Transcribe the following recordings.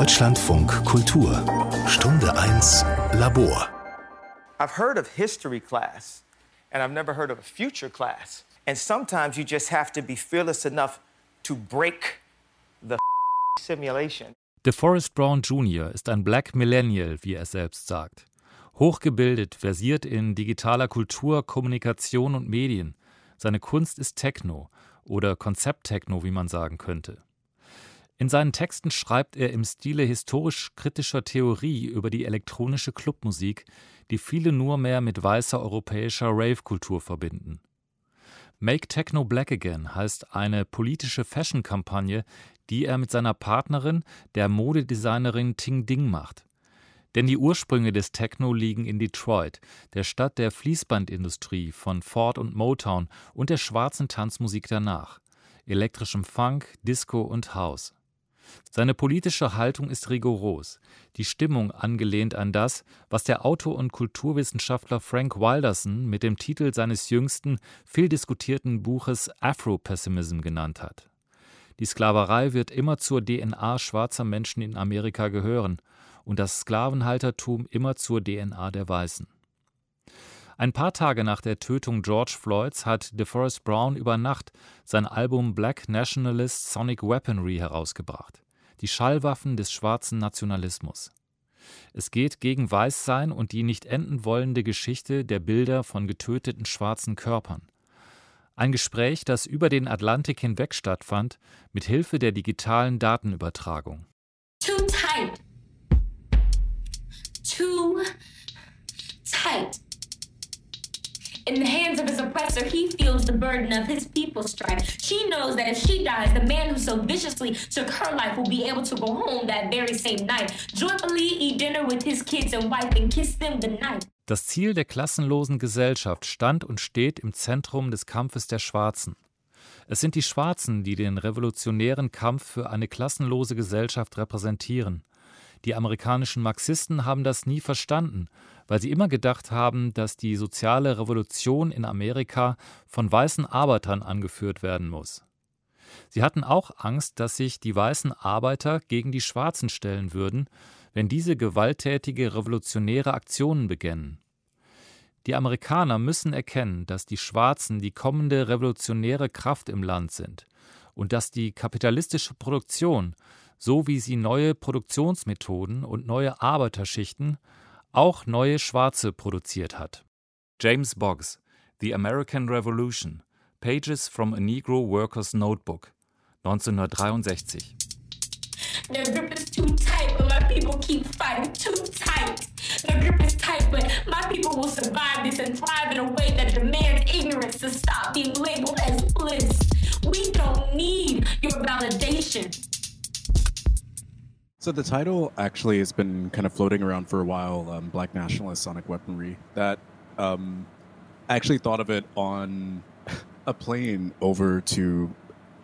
Deutschlandfunk Kultur Stunde 1 Labor I've heard of history class and I've never heard of a future class. And sometimes you just have to be fearless enough to break the simulation. DeForest Brown Jr. ist ein Black Millennial, wie er selbst sagt. Hochgebildet, versiert in digitaler Kultur, Kommunikation und Medien. Seine Kunst ist Techno oder Konzepttechno, wie man sagen könnte. In seinen Texten schreibt er im Stile historisch-kritischer Theorie über die elektronische Clubmusik, die viele nur mehr mit weißer europäischer Rave-Kultur verbinden. Make Techno Black Again heißt eine politische Fashion-Kampagne, die er mit seiner Partnerin, der Modedesignerin Ting Ding macht. Denn die Ursprünge des Techno liegen in Detroit, der Stadt der Fließbandindustrie von Ford und Motown und der schwarzen Tanzmusik danach, elektrischem Funk, Disco und House. Seine politische Haltung ist rigoros, die Stimmung angelehnt an das, was der Autor und Kulturwissenschaftler Frank Wilderson mit dem Titel seines jüngsten, viel diskutierten Buches Afro-Pessimism genannt hat. Die Sklaverei wird immer zur DNA schwarzer Menschen in Amerika gehören und das Sklavenhaltertum immer zur DNA der Weißen. Ein paar Tage nach der Tötung George Floyds hat DeForest Brown über Nacht sein Album Black Nationalist Sonic Weaponry herausgebracht. Die Schallwaffen des schwarzen Nationalismus. Es geht gegen Weißsein und die nicht enden wollende Geschichte der Bilder von getöteten schwarzen Körpern. Ein Gespräch, das über den Atlantik hinweg stattfand, mit Hilfe der digitalen Datenübertragung. Too tight. Too tight. In the hands of his oppressor, he feels the burden of his people's strife. She knows that if she dies, the man who so viciously took her life will be able to go home that very same night, joyfully eat dinner with his kids and wife and kiss them goodnight. Das Ziel der klassenlosen Gesellschaft stand und steht im Zentrum des Kampfes der Schwarzen. Es sind die Schwarzen, die den revolutionären Kampf für eine klassenlose Gesellschaft repräsentieren. Die amerikanischen Marxisten haben das nie verstanden, weil sie immer gedacht haben, dass die soziale Revolution in Amerika von weißen Arbeitern angeführt werden muss. Sie hatten auch Angst, dass sich die weißen Arbeiter gegen die Schwarzen stellen würden, wenn diese gewalttätige revolutionäre Aktionen beginnen. Die Amerikaner müssen erkennen, dass die Schwarzen die kommende revolutionäre Kraft im Land sind und dass die kapitalistische Produktion so wie sie neue Produktionsmethoden und neue Arbeiterschichten, auch neue Schwarze produziert hat. James Boggs, The American Revolution, Pages from a Negro Worker's Notebook, 1963. The grip is too tight, but my people keep fighting too tight. The grip is tight, but my people will survive this and thrive in a way that demands ignorance to stop being labeled as bliss. We don't need your validation. So the title actually has been kind of floating around for a while. Um, Black nationalist sonic weaponry. That um, I actually thought of it on a plane over to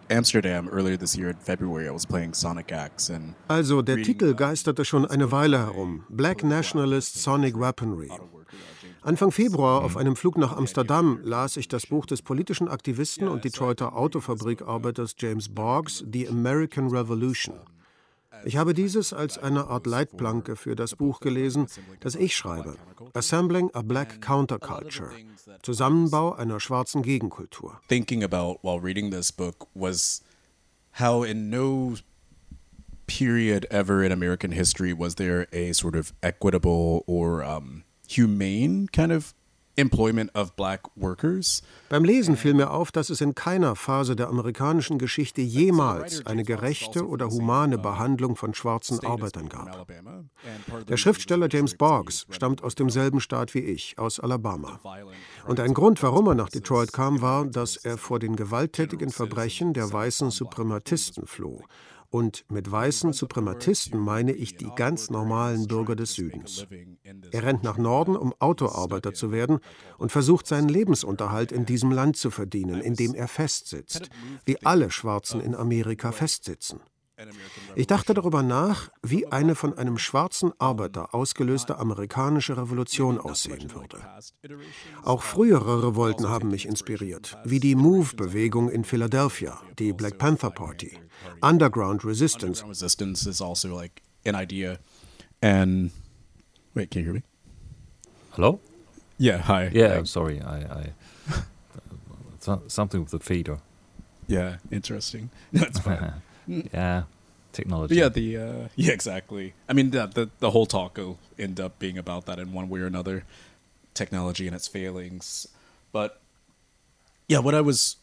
Amsterdam earlier this year in February. I was playing Sonic Axe and Also der Titel geisterte schon eine Weile herum. Black Nationalist Sonic Weaponry. Anfang Februar auf einem Flug nach Amsterdam las ich das Buch des politischen Aktivisten und Detroiter Autofabrikarbeiters James Boggs, The American Revolution. Ich habe dieses als eine Art Leitplanke für das Buch gelesen, das ich schreibe: Assembling a Black Counterculture. Zusammenbau einer schwarzen Gegenkultur. Thinking about while reading this book was how in no period ever in American history was there a sort of equitable or um, humane kind of employment of black workers. Beim Lesen fiel mir auf, dass es in keiner Phase der amerikanischen Geschichte jemals eine gerechte oder humane Behandlung von schwarzen Arbeitern gab. Der Schriftsteller James Boggs stammt aus demselben Staat wie ich, aus Alabama. Und ein Grund, warum er nach Detroit kam, war, dass er vor den gewalttätigen Verbrechen der weißen Suprematisten floh und mit weißen Suprematisten meine ich die ganz normalen Bürger des Südens. Er rennt nach Norden, um Autoarbeiter zu werden und versucht seinen Lebensunterhalt in diesem Land zu verdienen, in dem er festsitzt, wie alle Schwarzen in Amerika festsitzen. Ich dachte darüber nach, wie eine von einem schwarzen Arbeiter ausgelöste amerikanische Revolution aussehen würde. Auch frühere Revolten haben mich inspiriert, wie die Move-Bewegung in Philadelphia, die Black Panther Party, Underground Resistance. an idea, and wait, can you hear me? Hello? Yeah, hi. Yeah, I'm sorry. I, I so, something with the fader. Yeah, interesting. That's fine. yeah, technology. Yeah, the uh, yeah, exactly. I mean, the, the the whole talk will end up being about that in one way or another, technology and its failings. But yeah, what I was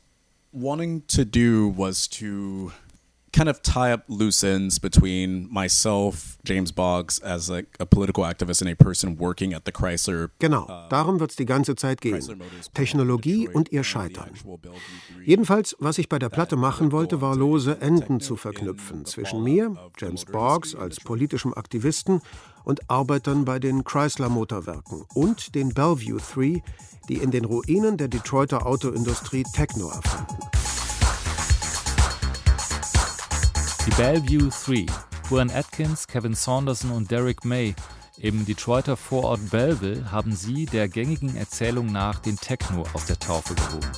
wanting to do was to kind of tie up loose ends between myself, James Boggs, as like a political activist and a person working at the Chrysler. Genau, uh, darum wird es die ganze Zeit gehen. Technologie und ihr Scheitern. Jedenfalls, was ich bei der Platte machen wollte, war lose Enden zu verknüpfen zwischen mir, James Boggs, als politischem Aktivisten und Arbeitern bei den Chrysler Motorwerken und den Bellevue Three, die in den Ruinen der Detroiter Autoindustrie Techno erfanden. Die Bellevue 3, Juan Atkins, Kevin Saunderson und Derek May, im Detroiter Vorort Belleville, haben sie der gängigen Erzählung nach den Techno aus der Taufe gehoben.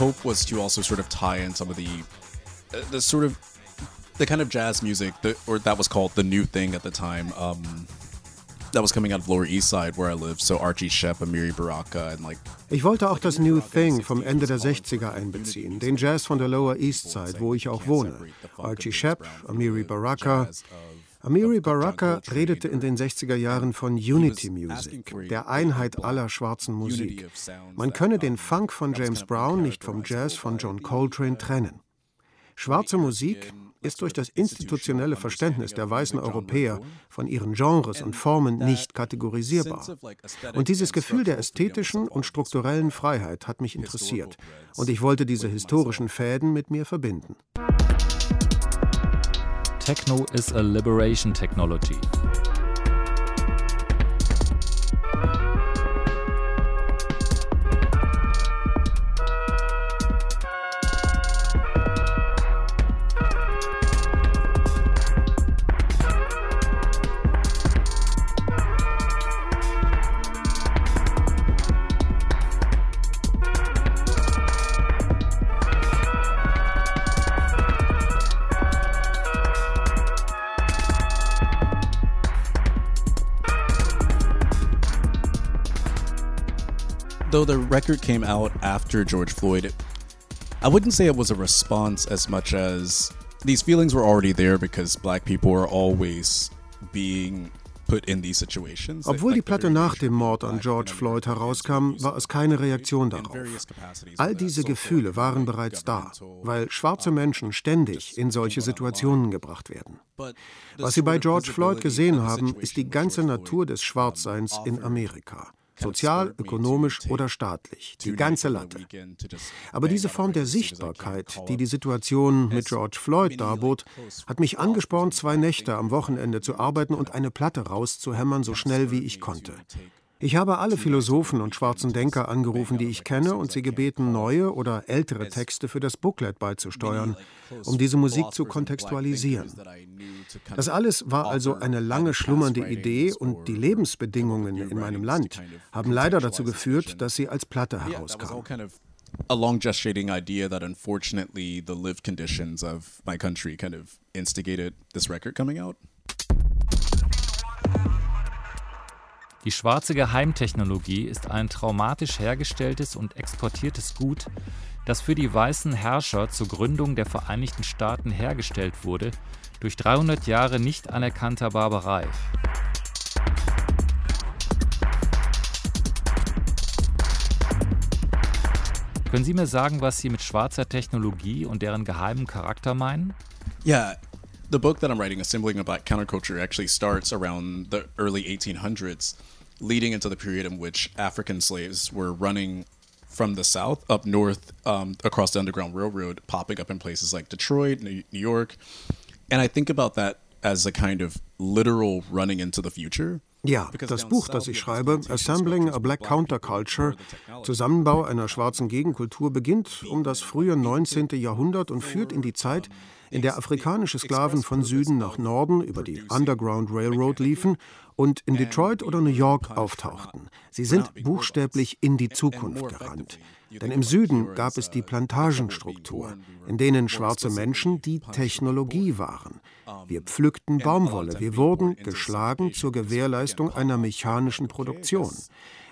Hope was to also sort of tie in some of the uh, the sort of the kind of jazz music that, or that was called the new thing at the time. Um, that was coming out of Lower East Side, where I lived. So Archie Shepp, Amiri Baraka, and like. Ich wollte auch das New Thing vom Ende der 60er einbeziehen, den Jazz von der Lower East Side, wo ich auch wohne. Archie Shepp, Amiri Baraka. Amiri Baraka redete in den 60er Jahren von Unity Music, der Einheit aller schwarzen Musik. Man könne den Funk von James Brown nicht vom Jazz von John Coltrane trennen. Schwarze Musik ist durch das institutionelle Verständnis der weißen Europäer von ihren Genres und Formen nicht kategorisierbar. Und dieses Gefühl der ästhetischen und strukturellen Freiheit hat mich interessiert. Und ich wollte diese historischen Fäden mit mir verbinden. Techno is a liberation technology. Though the record came out after George Floyd, I wouldn't say it was a response as much as these feelings were already there because black people are always being Obwohl die Platte nach dem Mord an George Floyd herauskam, war es keine Reaktion darauf. All diese Gefühle waren bereits da, weil schwarze Menschen ständig in solche Situationen gebracht werden. Was sie bei George Floyd gesehen haben, ist die ganze Natur des Schwarzseins in Amerika sozial, ökonomisch oder staatlich, die ganze Latte. Aber diese Form der Sichtbarkeit, die die Situation mit George Floyd darbot, hat mich angespornt, zwei Nächte am Wochenende zu arbeiten und eine Platte rauszuhämmern, so schnell wie ich konnte. Ich habe alle Philosophen und schwarzen Denker angerufen, die ich kenne, und sie gebeten, neue oder ältere Texte für das Booklet beizusteuern, um diese Musik zu kontextualisieren. Das alles war also eine lange schlummernde Idee und die Lebensbedingungen in meinem Land haben leider dazu geführt, dass sie als Platte herauskam. a long gestating idea that unfortunately the lived conditions of my country kind of instigated this record coming out. Die schwarze Geheimtechnologie ist ein traumatisch hergestelltes und exportiertes Gut, das für die weißen Herrscher zur Gründung der Vereinigten Staaten hergestellt wurde, durch 300 Jahre nicht anerkannter Barbarei. Können Sie mir sagen, was Sie mit schwarzer Technologie und deren geheimem Charakter meinen? Ja, The book that I'm writing, Assembling a Black Counterculture, actually starts around the early 1800s, leading into the period in which African slaves were running from the south up north um, across the Underground Railroad, popping up in places like Detroit, New York. And I think about that as a kind of literal running into the future. Ja, das Buch, das ich schreibe, Assembling a Black Counterculture, Zusammenbau einer schwarzen Gegenkultur, beginnt um das frühe 19. Jahrhundert und führt in die Zeit, in der afrikanische Sklaven von Süden nach Norden über die Underground Railroad liefen und in Detroit oder New York auftauchten. Sie sind buchstäblich in die Zukunft gerannt. Denn im Süden gab es die Plantagenstruktur, in denen schwarze Menschen die Technologie waren. Wir pflückten Baumwolle, wir wurden geschlagen zur Gewährleistung einer mechanischen Produktion.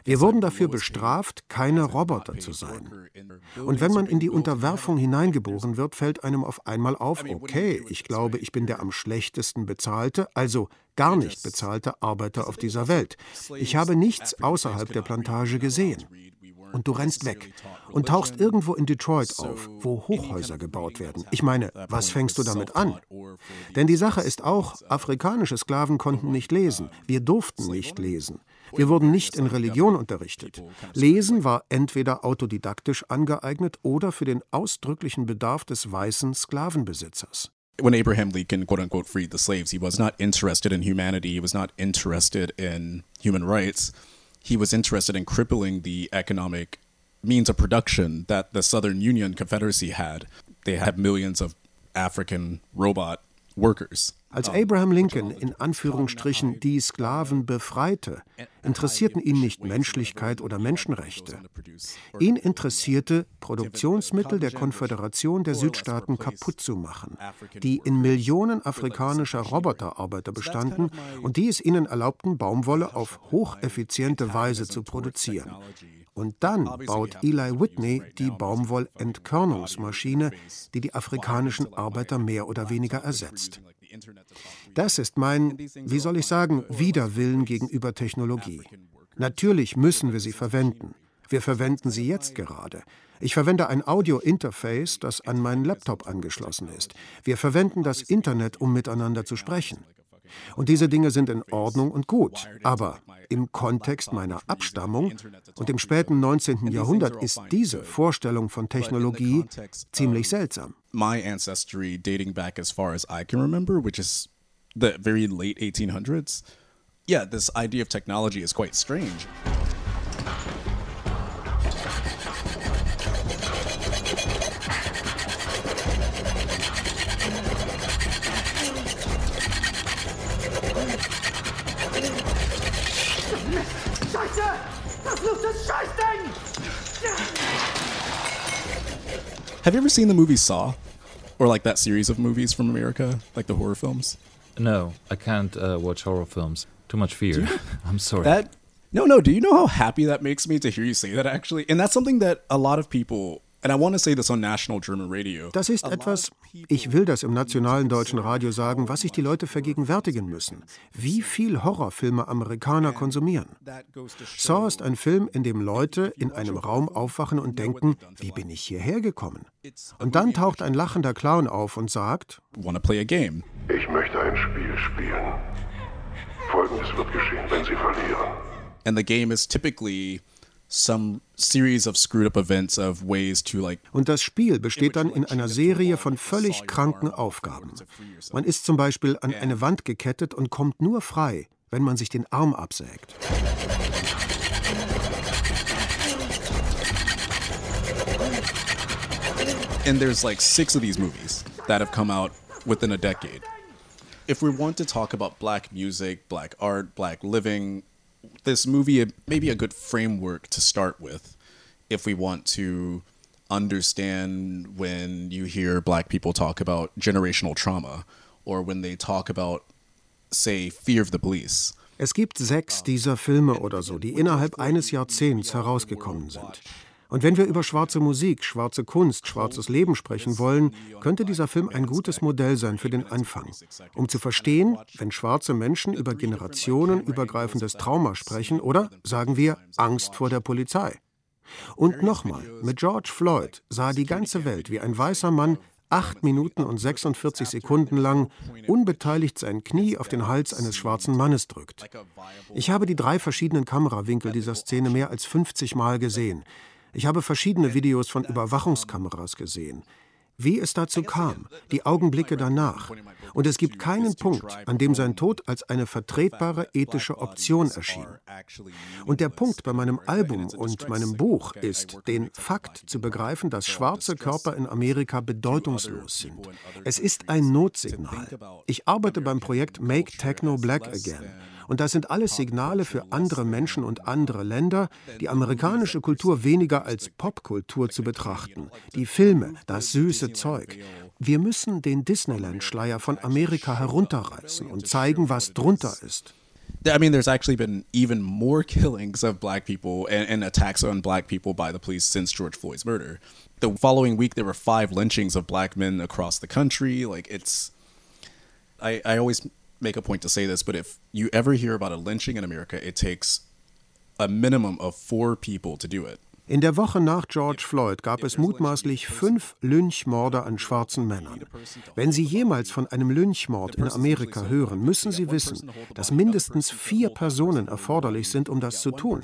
Wir wurden dafür bestraft, keine Roboter zu sein. Und wenn man in die Unterwerfung hineingeboren wird, fällt einem auf einmal auf, okay, ich glaube, ich bin der am schlechtesten bezahlte, also gar nicht bezahlte Arbeiter auf dieser Welt. Ich habe nichts außerhalb der Plantage gesehen. Und du rennst weg und tauchst irgendwo in Detroit auf, wo Hochhäuser gebaut werden. Ich meine, was fängst du damit an? Denn die Sache ist auch, afrikanische Sklaven konnten nicht lesen. Wir durften nicht lesen. Wir wurden nicht in Religion unterrichtet. Lesen war entweder autodidaktisch angeeignet oder für den ausdrücklichen Bedarf des weißen Sklavenbesitzers. When Abraham Lincoln, quote unquote, freed the slaves, he was not interested in humanity, he was not interested in human rights. He was interested in crippling the economic means of production that the Southern Union Confederacy had. They had millions of African robot workers. Als Abraham Lincoln in Anführungsstrichen die Sklaven befreite, interessierten ihn nicht Menschlichkeit oder Menschenrechte. Ihn interessierte, Produktionsmittel der Konföderation der Südstaaten kaputt zu machen, die in Millionen afrikanischer Roboterarbeiter bestanden und die es ihnen erlaubten, Baumwolle auf hocheffiziente Weise zu produzieren. Und dann baut Eli Whitney die Baumwollentkörnungsmaschine, die die afrikanischen Arbeiter mehr oder weniger ersetzt. Das ist mein, wie soll ich sagen, Widerwillen gegenüber Technologie. Natürlich müssen wir sie verwenden. Wir verwenden sie jetzt gerade. Ich verwende ein Audio-Interface, das an meinen Laptop angeschlossen ist. Wir verwenden das Internet, um miteinander zu sprechen. Und diese Dinge sind in Ordnung und gut. Aber im Kontext meiner Abstammung und im späten 19. Jahrhundert ist diese Vorstellung von Technologie ziemlich seltsam. My ancestry dating back as far as I can remember, which is the very late 1800s. Yeah, this idea of technology is quite strange. Have you ever seen the movie Saw? Or like that series of movies from America, like the horror films? No, I can't uh, watch horror films. Too much fear. I'm sorry. That no, no. Do you know how happy that makes me to hear you say that actually? And that's something that a lot of people Das ist etwas, ich will das im nationalen deutschen Radio sagen, was sich die Leute vergegenwärtigen müssen. Wie viel Horrorfilme Amerikaner konsumieren. Saw ist ein Film, in dem Leute in einem Raum aufwachen und denken, wie bin ich hierher gekommen? Und dann taucht ein lachender Clown auf und sagt, Ich möchte ein Spiel spielen. Folgendes wird geschehen, wenn Sie verlieren. And the game is typically some series of screwed up events of ways to like Und das Spiel besteht dann in einer Serie von völlig kranken Aufgaben. Man ist zum Beispiel an eine Wand gekettet und kommt nur frei, wenn man sich den Arm absägt. And there's like six of these movies that have come out within a decade. If we want to talk about black music, black art, black living, this movie may be a good framework to start with if we want to understand when you hear black people talk about generational trauma or when they talk about, say, fear of the police. Es gibt sechs dieser Filme oder so, die innerhalb eines Jahrzehnts herausgekommen sind. Und wenn wir über schwarze Musik, schwarze Kunst, schwarzes Leben sprechen wollen, könnte dieser Film ein gutes Modell sein für den Anfang, um zu verstehen, wenn schwarze Menschen über generationenübergreifendes Trauma sprechen oder, sagen wir, Angst vor der Polizei. Und nochmal, mit George Floyd sah die ganze Welt, wie ein weißer Mann acht Minuten und 46 Sekunden lang unbeteiligt sein Knie auf den Hals eines schwarzen Mannes drückt. Ich habe die drei verschiedenen Kamerawinkel dieser Szene mehr als 50 Mal gesehen. Ich habe verschiedene Videos von Überwachungskameras gesehen wie es dazu kam, die Augenblicke danach. Und es gibt keinen Punkt, an dem sein Tod als eine vertretbare ethische Option erschien. Und der Punkt bei meinem Album und meinem Buch ist, den Fakt zu begreifen, dass schwarze Körper in Amerika bedeutungslos sind. Es ist ein Notsignal. Ich arbeite beim Projekt Make Techno Black Again. Und das sind alles Signale für andere Menschen und andere Länder, die amerikanische Kultur weniger als Popkultur zu betrachten. Die Filme, das süße Zeug. Wir müssen den Disneyland-Schleier von Amerika herunterreißen und zeigen, was drunter ist. I mean, there's actually been even more killings of black people and, and, attacks on black people by the police since George Floyd's murder. The following week, there were five lynchings of black men across the country. Like, it's. I, I always make a point to say this, but if you ever hear about a lynching in America, it takes a minimum of four people to do it. In der Woche nach George Floyd gab es mutmaßlich fünf Lynchmorde an schwarzen Männern. Wenn Sie jemals von einem Lynchmord in Amerika hören, müssen Sie wissen, dass mindestens vier Personen erforderlich sind, um das zu tun.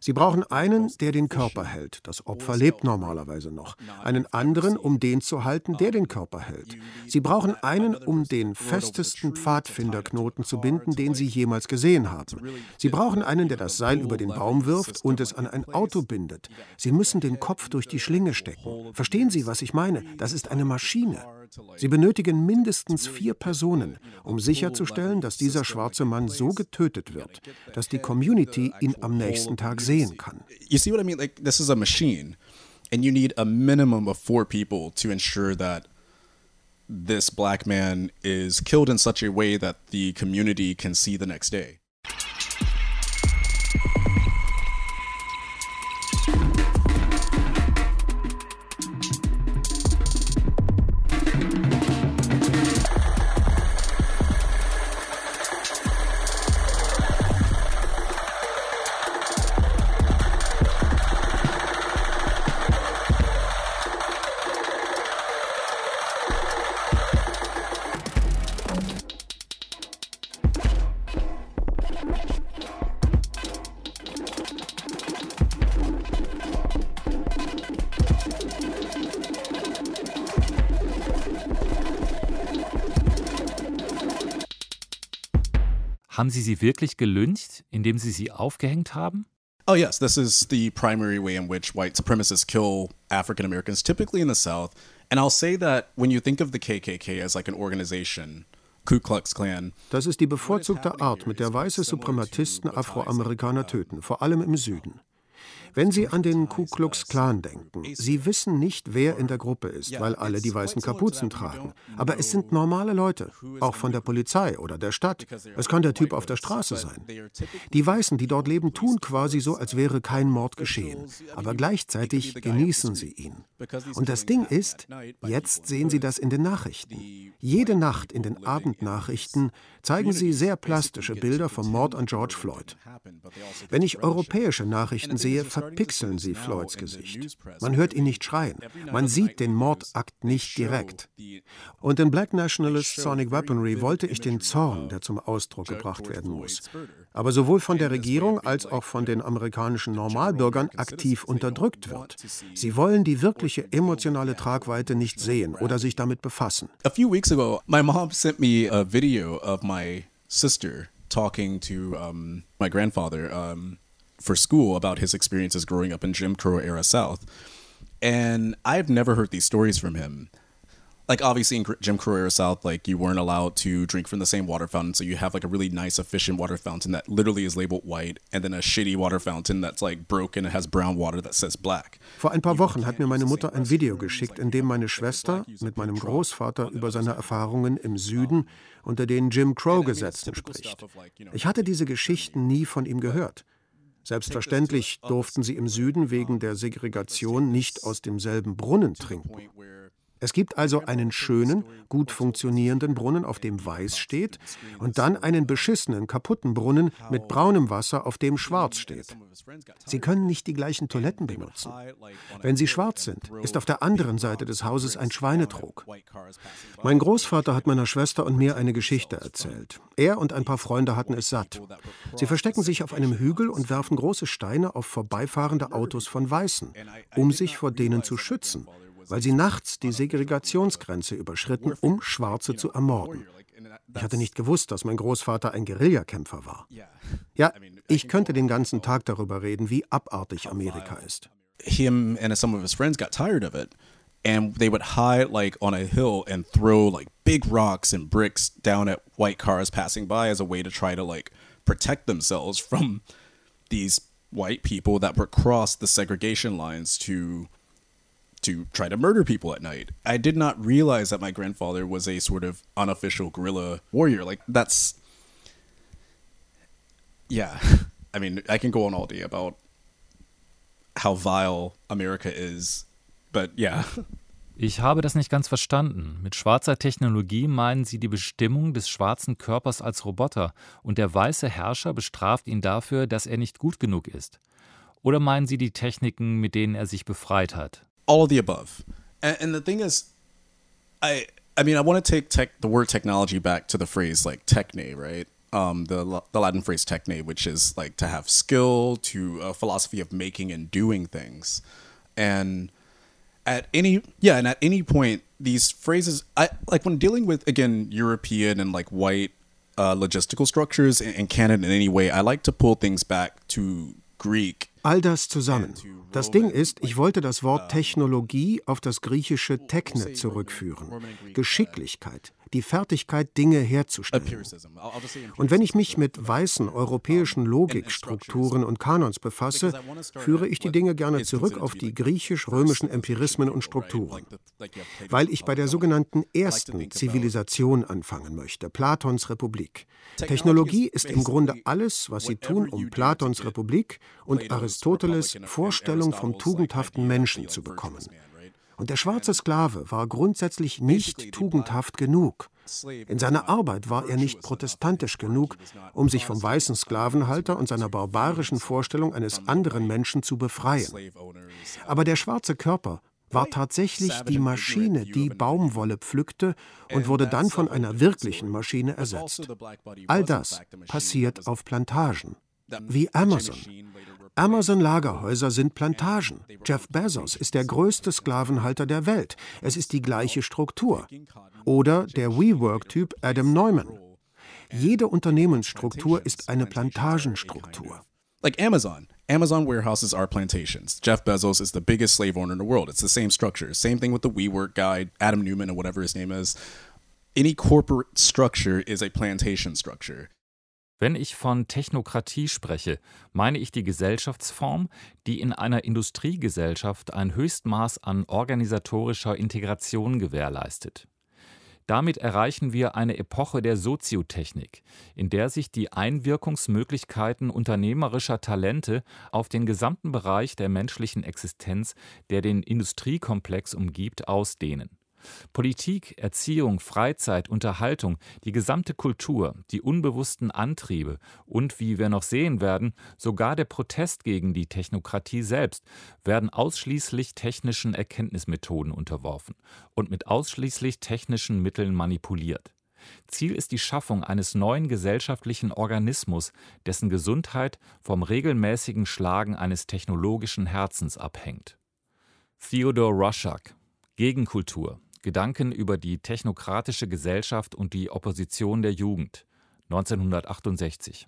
Sie brauchen einen, der den Körper hält. Das Opfer lebt normalerweise noch. Einen anderen, um den zu halten, der den Körper hält. Sie brauchen einen, um den festesten Pfadfinderknoten zu binden, den Sie jemals gesehen haben. Sie brauchen einen, der das Seil über den Baum wirft und es an ein Auto bindet. Sie müssen den Kopf durch die Schlinge stecken. Verstehen Sie, was ich meine? Das ist eine Maschine. Sie benötigen mindestens vier Personen, um sicherzustellen, dass dieser schwarze Mann so getötet wird, dass die Community ihn am nächsten Tag sehen kann. You see what I mean? Like this is a machine and you need a minimum of four people to ensure that this black man is killed in such a way that the community can see the next day. Haben Sie sie wirklich gelyncht, indem Sie sie aufgehängt haben? Oh, yes, this is the primary way in which white supremacists kill African Americans, typically in the South. And I'll say that when you think of the KKK as like an organization, Ku Klux Klan. Das ist die bevorzugte Art, mit der weiße Suprematisten Afroamerikaner töten, vor allem im Süden. Wenn Sie an den Ku Klux Klan denken, Sie wissen nicht, wer in der Gruppe ist, weil alle die weißen Kapuzen tragen. Aber es sind normale Leute, auch von der Polizei oder der Stadt. Es kann der Typ auf der Straße sein. Die Weißen, die dort leben, tun quasi so, als wäre kein Mord geschehen. Aber gleichzeitig genießen sie ihn. Und das Ding ist, jetzt sehen Sie das in den Nachrichten. Jede Nacht in den Abendnachrichten zeigen sie sehr plastische Bilder vom Mord an George Floyd. Wenn ich europäische Nachrichten sehe, verpixeln sie Floyds Gesicht. Man hört ihn nicht schreien. Man sieht den Mordakt nicht direkt. Und in Black Nationalist Sonic Weaponry wollte ich den Zorn, der zum Ausdruck gebracht werden muss, aber sowohl von der Regierung als auch von den amerikanischen Normalbürgern aktiv unterdrückt wird. Sie wollen die wirkliche emotionale Tragweite nicht sehen oder sich damit befassen. A few weeks ago, my mom sent me a video of my sister talking to um, my grandfather um, for school about his experiences growing up in Jim Crow era South. And I've never heard these stories from him. Like obviously in Jim Crow era South, like you weren't allowed to drink from the same water fountain, so you have like a really nice, efficient water fountain that literally is labeled white, and then a shitty water fountain that's like broken and has brown water that says black. Vor ein paar Wochen hat mir meine Mutter ein Video geschickt, in dem meine Schwester mit meinem Großvater über seine Erfahrungen im Süden unter den Jim Crow-Gesetzen spricht. Ich hatte diese Geschichten nie von ihm gehört. Selbstverständlich durften sie im Süden wegen der Segregation nicht aus demselben Brunnen trinken. Es gibt also einen schönen, gut funktionierenden Brunnen, auf dem weiß steht, und dann einen beschissenen, kaputten Brunnen mit braunem Wasser, auf dem schwarz steht. Sie können nicht die gleichen Toiletten benutzen. Wenn sie schwarz sind, ist auf der anderen Seite des Hauses ein Schweinetrog. Mein Großvater hat meiner Schwester und mir eine Geschichte erzählt. Er und ein paar Freunde hatten es satt. Sie verstecken sich auf einem Hügel und werfen große Steine auf vorbeifahrende Autos von Weißen, um sich vor denen zu schützen weil sie nachts die Segregationsgrenze überschritten, um Schwarze zu ermorden. Ich hatte nicht gewusst, dass mein Großvater ein Guerillakämpfer war. Ja, ich könnte den ganzen Tag darüber reden, wie abartig Amerika ist. Him and some of his friends got tired of it. And they would hide like on a hill and throw like big rocks and bricks down at white cars passing by as a way to try to like protect themselves from these white people that would cross the segregation lines to to try to murder people at night. I did not realize that my grandfather was a sort of unofficial guerrilla warrior. Like that's yeah. I mean, I can go on all day about how vile America is, but yeah. Ich habe das nicht ganz verstanden. Mit schwarzer Technologie meinen Sie die Bestimmung des schwarzen Körpers als Roboter und der weiße Herrscher bestraft ihn dafür, dass er nicht gut genug ist. Oder meinen Sie die Techniken, mit denen er sich befreit hat? All of the above. And, and the thing is, I I mean, I want to take tech, the word technology back to the phrase like techne, right? Um, the the Latin phrase techne, which is like to have skill, to a philosophy of making and doing things, and at any yeah, and at any point, these phrases, I like when dealing with again European and like white uh, logistical structures in, in canon in any way, I like to pull things back to All das zusammen. Das Ding ist, ich wollte das Wort Technologie auf das griechische Techne zurückführen. Geschicklichkeit, die Fertigkeit, Dinge herzustellen. Und wenn ich mich mit weißen europäischen Logikstrukturen und Kanons befasse, führe ich die Dinge gerne zurück auf die griechisch-römischen Empirismen und Strukturen. Weil ich bei der sogenannten ersten Zivilisation anfangen möchte, Platons Republik. Technologie ist im Grunde alles, was sie tun, um Platons Republik und Aristoteles Vorstellung vom tugendhaften Menschen zu bekommen. Und der schwarze Sklave war grundsätzlich nicht tugendhaft genug. In seiner Arbeit war er nicht protestantisch genug, um sich vom weißen Sklavenhalter und seiner barbarischen Vorstellung eines anderen Menschen zu befreien. Aber der schwarze Körper war tatsächlich die Maschine, die Baumwolle pflückte und wurde dann von einer wirklichen Maschine ersetzt. All das passiert auf Plantagen, wie Amazon. Amazon-Lagerhäuser sind Plantagen. Jeff Bezos ist der größte Sklavenhalter der Welt. Es ist die gleiche Struktur. Oder der WeWork-Typ Adam Neumann. Jede Unternehmensstruktur ist eine Plantagenstruktur. Like Amazon. Amazon warehouses are plantations. Jeff Bezos is the biggest slave owner in the world. It's the same structure. Same thing with the WeWork guy, Adam Newman, or whatever his name is. Any corporate structure is a plantation structure. Wenn ich von Technokratie spreche, meine ich die Gesellschaftsform, die in einer Industriegesellschaft ein Höchstmaß an organisatorischer Integration gewährleistet. Damit erreichen wir eine Epoche der Soziotechnik, in der sich die Einwirkungsmöglichkeiten unternehmerischer Talente auf den gesamten Bereich der menschlichen Existenz, der den Industriekomplex umgibt, ausdehnen. Politik, Erziehung, Freizeit, Unterhaltung, die gesamte Kultur, die unbewussten Antriebe und, wie wir noch sehen werden, sogar der Protest gegen die Technokratie selbst werden ausschließlich technischen Erkenntnismethoden unterworfen und mit ausschließlich technischen Mitteln manipuliert. Ziel ist die Schaffung eines neuen gesellschaftlichen Organismus, dessen Gesundheit vom regelmäßigen Schlagen eines technologischen Herzens abhängt. Theodore Rushak Gegenkultur Gedanken über die technokratische Gesellschaft und die Opposition der Jugend 1968.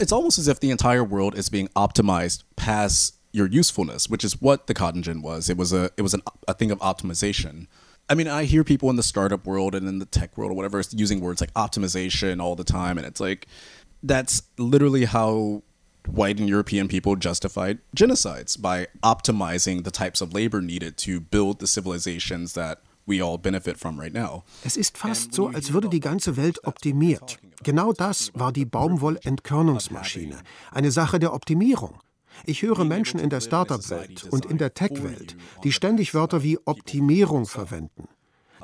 It's almost as if the entire world is being optimized past your usefulness, which is what the cotton gin was. It was a it was an, a thing of optimization. I mean, I hear people in the startup world and in the tech world or whatever using words like optimization all the time, and it's like that's literally how white and European people justified genocides by optimizing the types of labor needed to build the civilizations that we all benefit from right now. Es ist fast so, als würde die ganze Welt optimiert. Genau das war die Baumwollentkörnungsmaschine. Eine Sache der Optimierung. Ich höre Menschen in der Startup-Welt und in der Tech-Welt, die ständig Wörter wie Optimierung verwenden.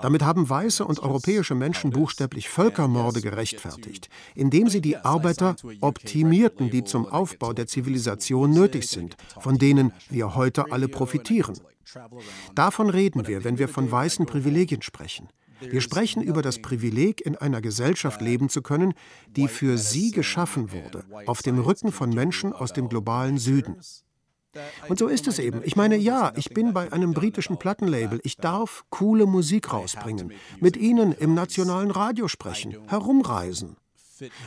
Damit haben weiße und europäische Menschen buchstäblich Völkermorde gerechtfertigt, indem sie die Arbeiter optimierten, die zum Aufbau der Zivilisation nötig sind, von denen wir heute alle profitieren. Davon reden wir, wenn wir von weißen Privilegien sprechen. Wir sprechen über das Privileg, in einer Gesellschaft leben zu können, die für sie geschaffen wurde, auf dem Rücken von Menschen aus dem globalen Süden. Und so ist es eben. Ich meine, ja, ich bin bei einem britischen Plattenlabel. Ich darf coole Musik rausbringen, mit Ihnen im nationalen Radio sprechen, herumreisen.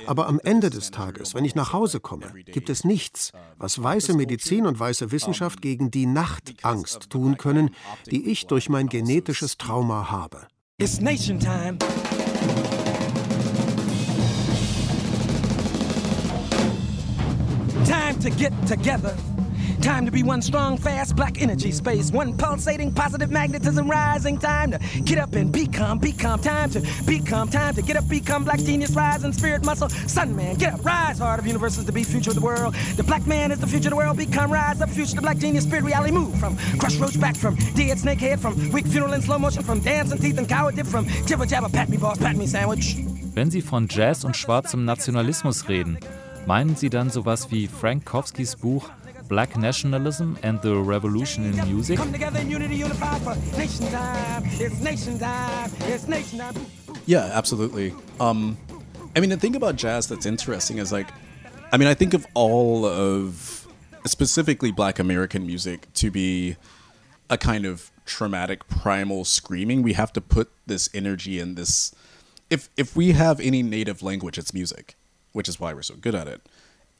Aber am Ende des Tages, wenn ich nach Hause komme, gibt es nichts, was weiße Medizin und weiße Wissenschaft gegen die Nachtangst tun können, die ich durch mein genetisches Trauma habe. It's nation time. Time to get together. Time to be one strong, fast black energy space. One pulsating positive magnetism rising. Time to get up and be calm, be calm. Time to be calm. Time to get up, become black genius, rising spirit muscle. Sun man, get up, rise. Heart of universes to be future of the world. The black man is the future of the world. Become, rise up, future, the black genius, spirit reality move. From crush roach back, from dead snake head, from weak funeral in slow motion, from dancing teeth and coward dip, from jibber jabber, pat me boss, pat me sandwich. Wenn Sie von Jazz und schwarzem Nationalismus reden, meinen Sie dann sowas wie Frank Kowskis Buch Black Nationalism and the Revolution in Music? Yeah, absolutely. Um, I mean, the thing about jazz that's interesting is like, I mean, I think of all of specifically black American music to be a kind of traumatic primal screaming. We have to put this energy in this. If if we have any native language, it's music, which is why we're so good at it.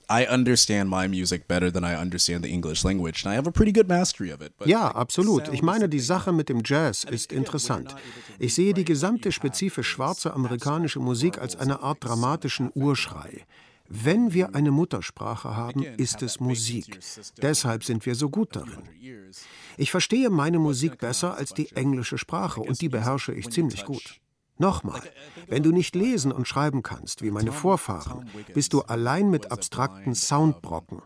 I understand my music better than I understand the English language. And I have a pretty good mastery of it. Ja, absolut. Ich meine, die Sache mit dem Jazz ist interessant. Ich sehe die gesamte spezifisch schwarze amerikanische Musik als eine Art dramatischen Urschrei. Wenn wir eine Muttersprache haben, ist es Musik. Deshalb sind wir so gut darin. Ich verstehe meine Musik besser als die englische Sprache und die beherrsche ich ziemlich gut. Nochmal, wenn du nicht lesen und schreiben kannst, wie meine Vorfahren, bist du allein mit abstrakten Soundbrocken.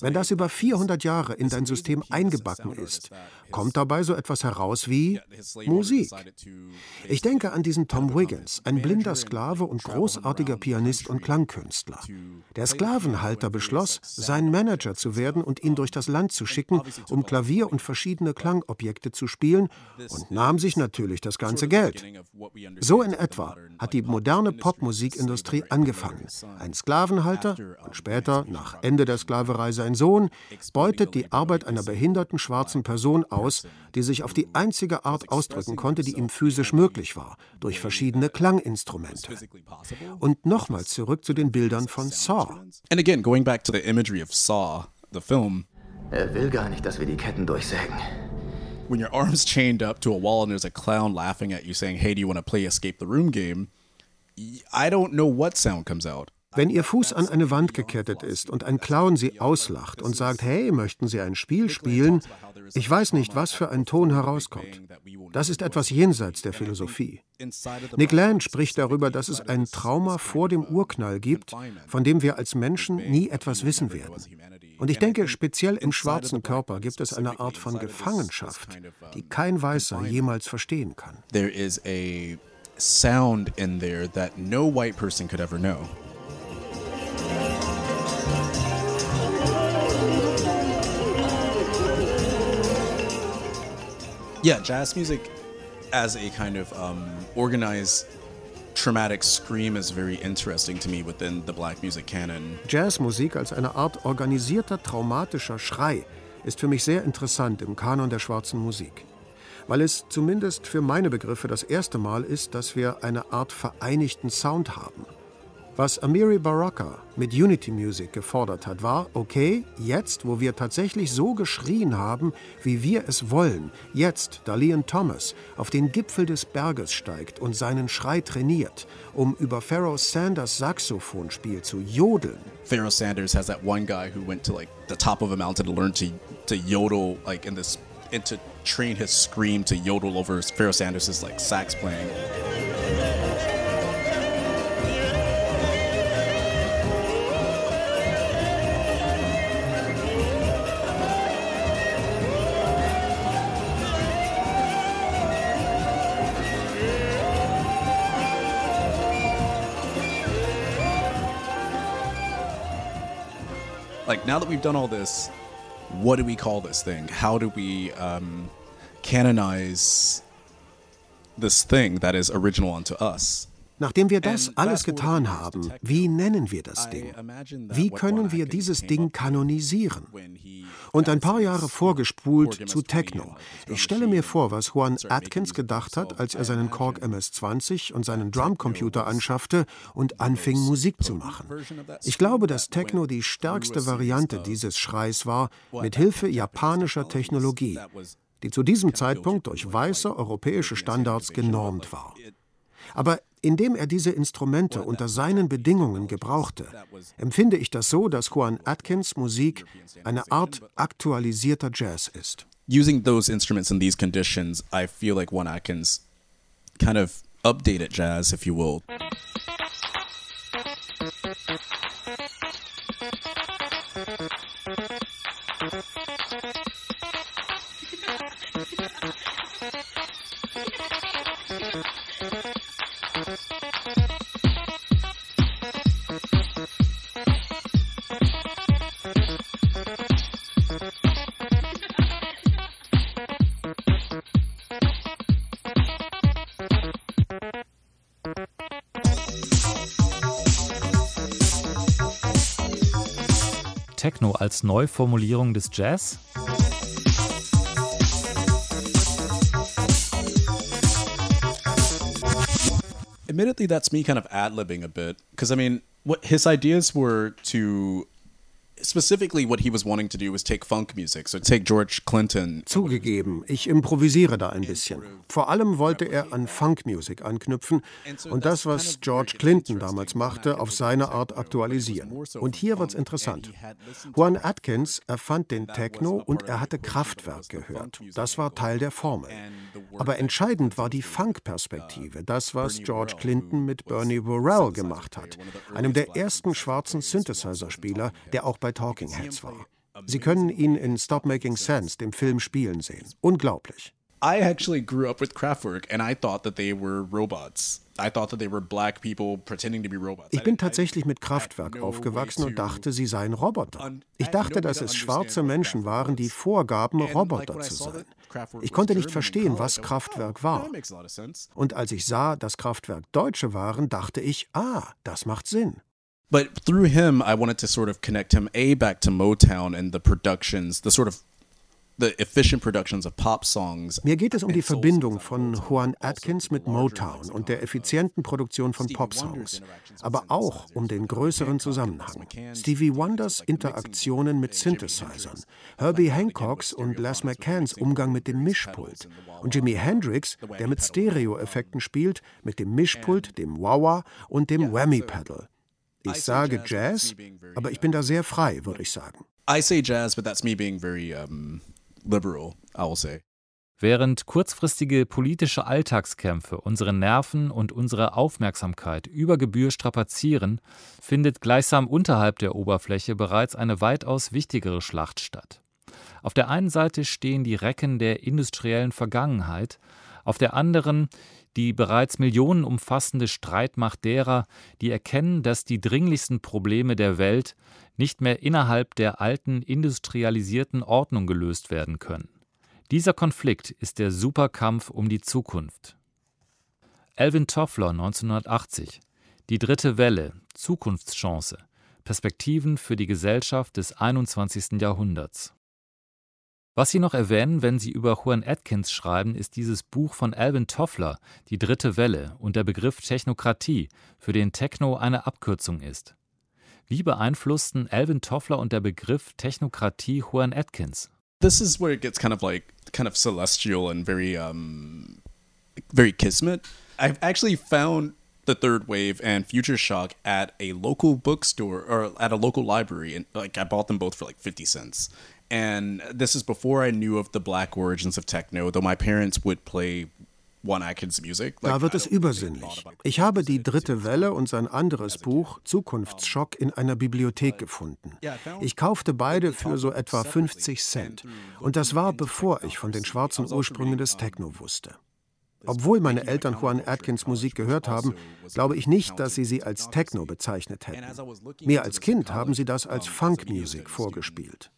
Wenn das über 400 Jahre in dein System eingebacken ist, kommt dabei so etwas heraus wie Musik. Ich denke an diesen Tom Wiggins, ein blinder Sklave und großartiger Pianist und Klangkünstler. Der Sklavenhalter beschloss, sein Manager zu werden und ihn durch das Land zu schicken, um Klavier und verschiedene Klangobjekte zu spielen und nahm sich natürlich das ganze Geld. So in etwa hat die moderne Popmusikindustrie angefangen. Ein Sklavenhalter und später, nach Ende der Sklaverei, sein Sohn, beutet die Arbeit einer behinderten schwarzen Person aus, die sich auf die einzige Art ausdrücken konnte, die ihm physisch möglich war, durch verschiedene Klanginstrumente. Und nochmal zurück zu den Bildern von Saw. And again, going back to the imagery of Saw, the film. Er will gar nicht, dass wir die Ketten durchsägen. When your arm's chained up to a wall and there's a clown laughing at you saying, "Hey, do you want to play Escape the Room game?" I don't know what sound comes out. Wenn Ihr Fuß an eine Wand gekettet ist und ein Clown Sie auslacht und sagt, hey, möchten Sie ein Spiel spielen? Ich weiß nicht, was für ein Ton herauskommt. Das ist etwas jenseits der Philosophie. Nick Land spricht darüber, dass es ein Trauma vor dem Urknall gibt, von dem wir als Menschen nie etwas wissen werden. Und ich denke, speziell im schwarzen Körper gibt es eine Art von Gefangenschaft, die kein Weißer jemals verstehen kann. There is a sound in there that no white person could ever know. Yeah, jazz music as a kind of um, organized traumatic scream is very interesting to me within the black music canon. Jazzmusik als eine Art organisierter traumatischer Schrei ist für mich sehr interessant im Kanon der schwarzen Musik, weil es zumindest für meine Begriffe das erste Mal ist, dass wir eine Art vereinigten Sound haben. Was Amiri Baraka mit Unity Music gefordert hat, war, okay, jetzt, wo wir tatsächlich so geschrien haben, wie wir es wollen, jetzt, da Leon Thomas auf den Gipfel des Berges steigt und seinen Schrei trainiert, um über Pharaoh Sanders Saxophonspiel zu jodeln. Pharaoh Sanders has that one guy who went to like the top of a mountain to learn to to yodel like in this and to train his scream to yodel over Pharaoh Sanders' like sax playing. Like now that we've done all this, what do we call this thing? How do we um, canonize this thing that is original unto us? Nachdem wir das alles getan haben, wie nennen wir das Ding? Wie können wir dieses Ding kanonisieren? Und ein paar Jahre vorgespult zu Techno. Ich stelle mir vor, was Juan Atkins gedacht hat, als er seinen Korg MS-20 und seinen Drumcomputer anschaffte und anfing, Musik zu machen. Ich glaube, dass Techno die stärkste Variante dieses Schreis war, mit Hilfe japanischer Technologie, die zu diesem Zeitpunkt durch weiße europäische Standards genormt war. Aber indem er diese Instrumente unter seinen Bedingungen gebrauchte, empfinde ich das so, dass Juan Atkins Musik eine Art aktualisierter Jazz ist. Using those instruments in these conditions, I feel like Juan Atkins kind of updated jazz, if you will. Als Neuformulierung des Jazz? Admittedly, that's me kind of ad libbing a bit. Because, I mean, what his ideas were to specifically what he was wanting to do was take funk music, so take George Clinton. Zugegeben, ich improvisiere da ein bisschen. Vor allem wollte er an Funkmusik anknüpfen und das, was George Clinton damals machte, auf seine Art aktualisieren. Und hier wird's interessant. Juan Atkins erfand den Techno und er hatte Kraftwerk gehört. Das war Teil der Formel. Aber entscheidend war die Funk-Perspektive, das, was George Clinton mit Bernie Worrell gemacht hat, einem der ersten schwarzen Synthesizer-Spieler, der auch bei Talking Heads war. Sie können ihn in Stop Making Sense, dem Film, spielen sehen. Unglaublich. I actually grew up with Kraftwerk and I thought that they were robots. I thought that they were black people pretending to be robots. Ich bin tatsächlich mit Kraftwerk aufgewachsen und dachte, sie seien Roboter. Ich dachte, dass es schwarze Menschen waren, die vorgaben, Roboter zu sein. Ich konnte nicht verstehen, was Kraftwerk war. Und als ich sah, dass Kraftwerk Deutsche waren, dachte ich, ah, das macht Sinn. But through him, I wanted to sort of connect him a back to Motown and the productions, the sort of the efficient productions of pop songs. Mir geht es um die Verbindung von Juan Atkins mit Motown und der effizienten Produktion von Popsongs, aber auch um den größeren Zusammenhang. Stevie Wonders Interaktionen mit Synthesizern, Herbie Hancocks und Les McCanns Umgang mit dem Mischpult und Jimi Hendrix, der mit Stereo-Effekten spielt, mit dem Mischpult, dem Wah-Wah und dem Whammy-Pedal. Ich sage Jazz, aber ich bin da sehr frei, würde ich sagen. I say jazz, but that's me being very um, liberal, I will say. Während kurzfristige politische Alltagskämpfe unsere Nerven und unsere Aufmerksamkeit über Gebühr strapazieren, findet gleichsam unterhalb der Oberfläche bereits eine weitaus wichtigere Schlacht statt. Auf der einen Seite stehen die Recken der industriellen Vergangenheit, auf der anderen die bereits millionenumfassende Streitmacht derer, die erkennen, dass die dringlichsten Probleme der Welt nicht mehr innerhalb der alten industrialisierten Ordnung gelöst werden können. Dieser Konflikt ist der Superkampf um die Zukunft. Alvin Toffler 1980 Die dritte Welle Zukunftschance Perspektiven für die Gesellschaft des 21. Jahrhunderts was Sie noch erwähnen, wenn Sie über Juan Atkins schreiben, ist dieses Buch von Alvin Toffler, Die dritte Welle, und der Begriff Technokratie, für den Techno eine Abkürzung ist. Wie beeinflussten Alvin Toffler und der Begriff Technokratie Juan Atkins? This is where it gets kind of like kind of celestial and very um very kismet. I've actually found the third wave and future shock at a local bookstore or at a local library and like I bought them both for like 50 cents And this is before I knew of the black origins of techno, though my parents would play da wird es übersinnlich. Ich habe die dritte Welle und sein anderes Buch Zukunftsschock in einer Bibliothek gefunden. Ich kaufte beide für so etwa 50 Cent. Und das war bevor ich von den schwarzen Ursprüngen des Techno wusste. Obwohl meine Eltern Juan Atkins Musik gehört haben, glaube ich nicht, dass sie sie als Techno bezeichnet hätten. Mir als Kind haben sie das als Funk Music vorgespielt.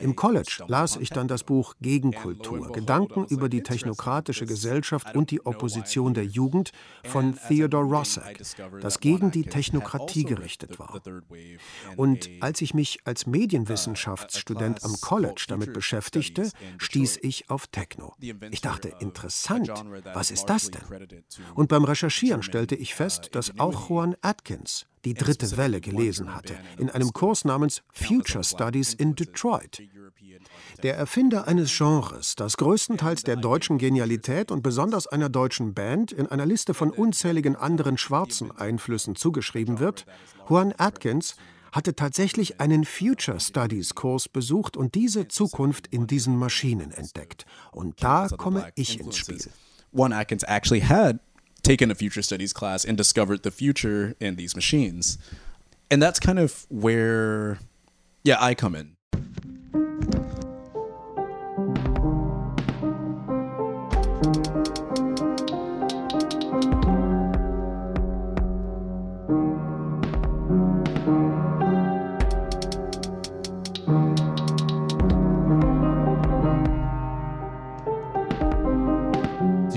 Im College las ich dann das Buch Gegenkultur, Gedanken über die technokratische Gesellschaft und die Opposition der Jugend von Theodore Rossack, das gegen die Technokratie gerichtet war. Und als ich mich als Medienwissenschaftsstudent am College damit beschäftigte, stieß ich auf Techno. Ich dachte, interessant, was ist das denn? Und beim Recherchieren stellte ich fest, dass auch Juan Atkins die dritte Welle gelesen hatte, in einem Kurs namens Future Studies in Detroit. Der Erfinder eines Genres, das größtenteils der deutschen Genialität und besonders einer deutschen Band in einer Liste von unzähligen anderen schwarzen Einflüssen zugeschrieben wird, Juan Atkins, hatte tatsächlich einen Future Studies Kurs besucht und diese Zukunft in diesen Maschinen entdeckt. Und da komme ich ins Spiel. Juan Atkins actually had taken a future studies class and discovered the future in these machines. And that's kind of where, yeah, I come in.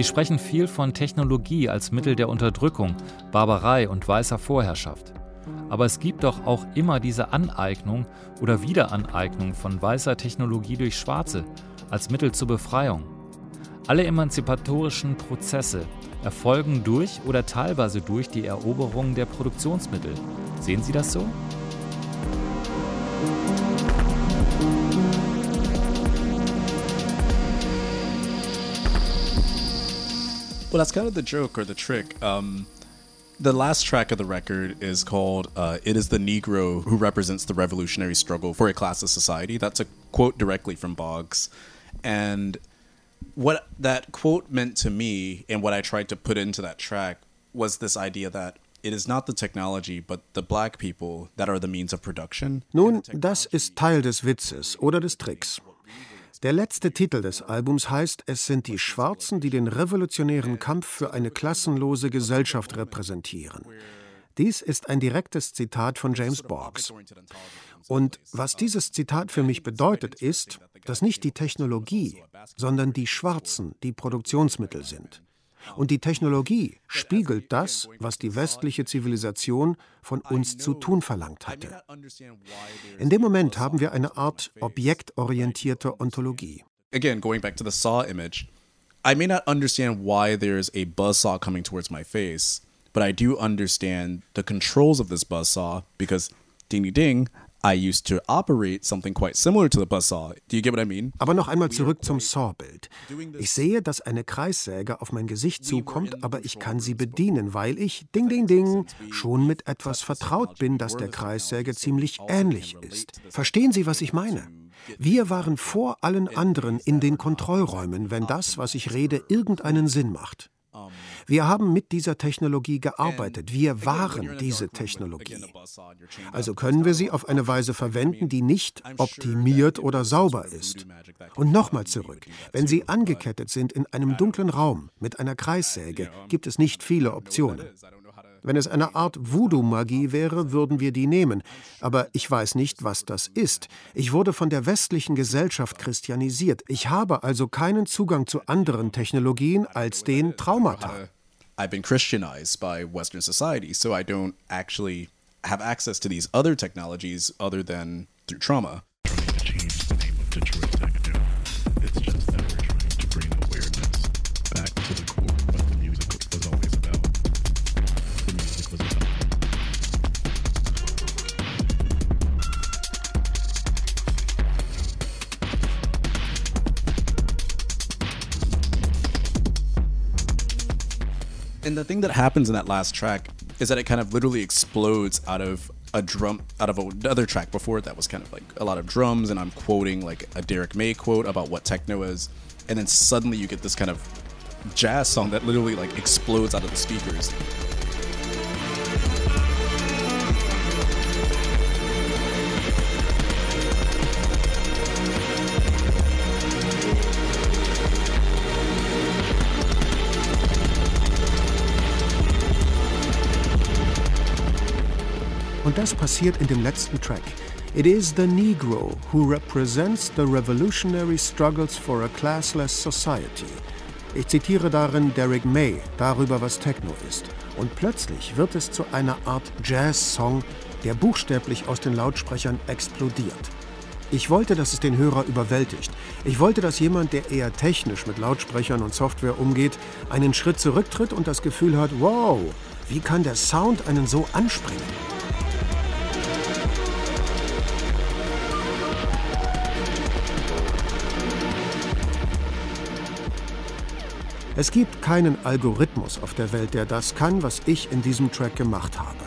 Sprechen viel von Technologie als Mittel der Unterdrückung, Barbarei und weißer Vorherrschaft. Aber es gibt doch auch immer diese Aneignung oder Wiederaneignung von weißer Technologie durch Schwarze als Mittel zur Befreiung. Alle emanzipatorischen Prozesse erfolgen durch oder teilweise durch die Eroberung der Produktionsmittel. Sehen Sie das so? Well, that's kind of the joke or the trick. Um, the last track of the record is called uh, It is the Negro Who Represents the Revolutionary Struggle for a Classless Society. That's a quote directly from Boggs. And what that quote meant to me and what I tried to put into that track was this idea that it is not the technology, but the black people that are the means of production. Nun, das ist Teil des Witzes oder des Tricks. Der letzte Titel des Albums heißt Es sind die Schwarzen, die den revolutionären Kampf für eine klassenlose Gesellschaft repräsentieren. Dies ist ein direktes Zitat von James Boggs. Und was dieses Zitat für mich bedeutet, ist, dass nicht die Technologie, sondern die Schwarzen die Produktionsmittel sind. Und die Technologie spiegelt das, was die westliche Zivilisation von uns zu tun verlangt hatte. In dem Moment haben wir eine Art objektorientierte Ontologie. Again, going back to the saw image, I may not understand why there's a buzzsaw coming towards my face, but I do understand the controls of this buzzsaw because ding ding ding, I used to operate something quite similar to the buzzsaw. Do you get what I mean? Aber noch einmal zurück zum Saw-Bild. Ich sehe, dass eine Kreissäge auf mein Gesicht zukommt, aber ich kann sie bedienen, weil ich, ding, ding, ding, schon mit etwas vertraut bin, das der Kreissäge ziemlich ähnlich ist. Verstehen Sie, was ich meine? Wir waren vor allen anderen in den Kontrollräumen, wenn das, was ich rede, irgendeinen Sinn macht. Wir haben mit dieser Technologie gearbeitet. Wir waren diese Technologie. Also können wir sie auf eine Weise verwenden, die nicht optimiert oder sauber ist. Und nochmal zurück. Wenn Sie angekettet sind in einem dunklen Raum mit einer Kreissäge, gibt es nicht viele Optionen. Wenn es eine Art Voodoo-Magie wäre, würden wir die nehmen. Aber ich weiß nicht, was das ist. Ich wurde von der westlichen Gesellschaft christianisiert. Ich habe also keinen Zugang zu anderen Technologien als den Traumata. I've been Christianized by Western society, so I don't actually have access to these other technologies other than through trauma. And the thing that happens in that last track is that it kind of literally explodes out of a drum out of another track before that was kind of like a lot of drums and I'm quoting like a Derek May quote about what techno is and then suddenly you get this kind of jazz song that literally like explodes out of the speakers. Und das passiert in dem letzten Track. It is the Negro who represents the revolutionary struggles for a classless society. Ich zitiere darin Derek May darüber, was Techno ist. Und plötzlich wird es zu einer Art Jazz-Song, der buchstäblich aus den Lautsprechern explodiert. Ich wollte, dass es den Hörer überwältigt. Ich wollte, dass jemand, der eher technisch mit Lautsprechern und Software umgeht, einen Schritt zurücktritt und das Gefühl hat, wow, wie kann der Sound einen so anspringen? Es gibt keinen Algorithmus auf der Welt, der das kann, was ich in diesem Track gemacht habe.